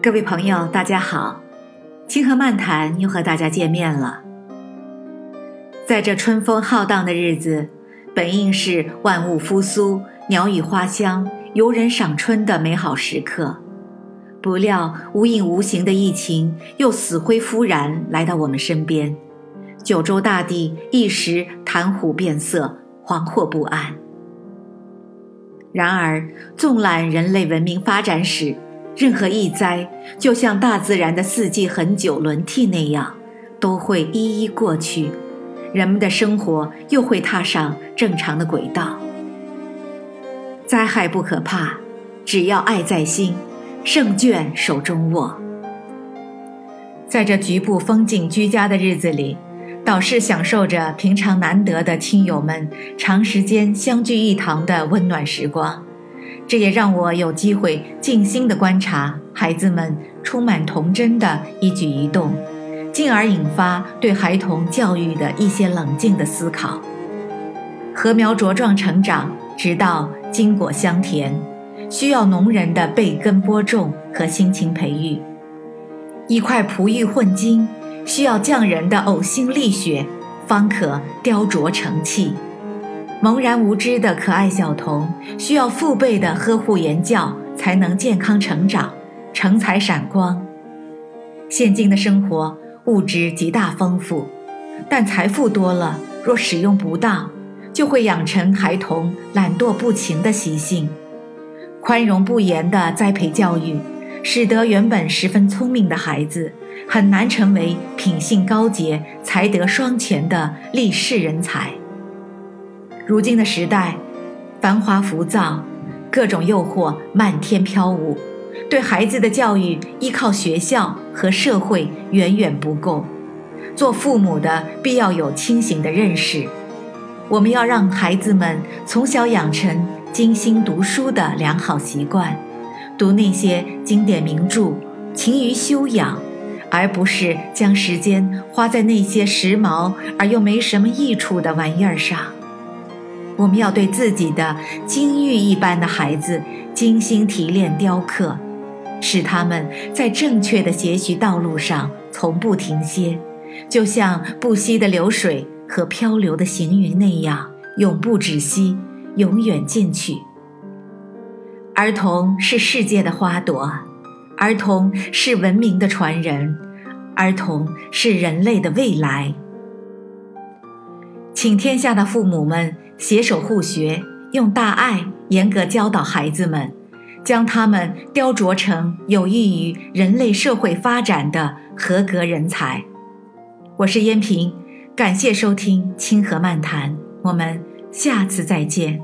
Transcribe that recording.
各位朋友，大家好，清河漫谈又和大家见面了。在这春风浩荡的日子，本应是万物复苏、鸟语花香、游人赏春的美好时刻，不料无影无形的疫情又死灰复燃来到我们身边，九州大地一时谈虎变色，惶惑不安。然而，纵览人类文明发展史，任何一灾，就像大自然的四季恒久轮替那样，都会一一过去，人们的生活又会踏上正常的轨道。灾害不可怕，只要爱在心，胜券手中握。在这局部风景居家的日子里，导师享受着平常难得的亲友们长时间相聚一堂的温暖时光。这也让我有机会静心地观察孩子们充满童真的一举一动，进而引发对孩童教育的一些冷静的思考。禾苗茁壮成长，直到金果香甜，需要农人的被根播种和辛勤培育；一块璞玉混金，需要匠人的呕心沥血，方可雕琢成器。茫然无知的可爱小童，需要父辈的呵护言教，才能健康成长，成才闪光。现今的生活物质极大丰富，但财富多了，若使用不当，就会养成孩童懒惰不勤的习性。宽容不严的栽培教育，使得原本十分聪明的孩子，很难成为品性高洁、才德双全的立世人才。如今的时代，繁华浮躁，各种诱惑漫天飘舞，对孩子的教育依靠学校和社会远远不够。做父母的必要有清醒的认识，我们要让孩子们从小养成精心读书的良好习惯，读那些经典名著，勤于修养，而不是将时间花在那些时髦而又没什么益处的玩意儿上。我们要对自己的金玉一般的孩子精心提炼雕刻，使他们在正确的学习道路上从不停歇，就像不息的流水和漂流的行云那样，永不止息，永远进取。儿童是世界的花朵，儿童是文明的传人，儿童是人类的未来。请天下的父母们。携手互学，用大爱严格教导孩子们，将他们雕琢成有益于人类社会发展的合格人才。我是燕平，感谢收听清河漫谈，我们下次再见。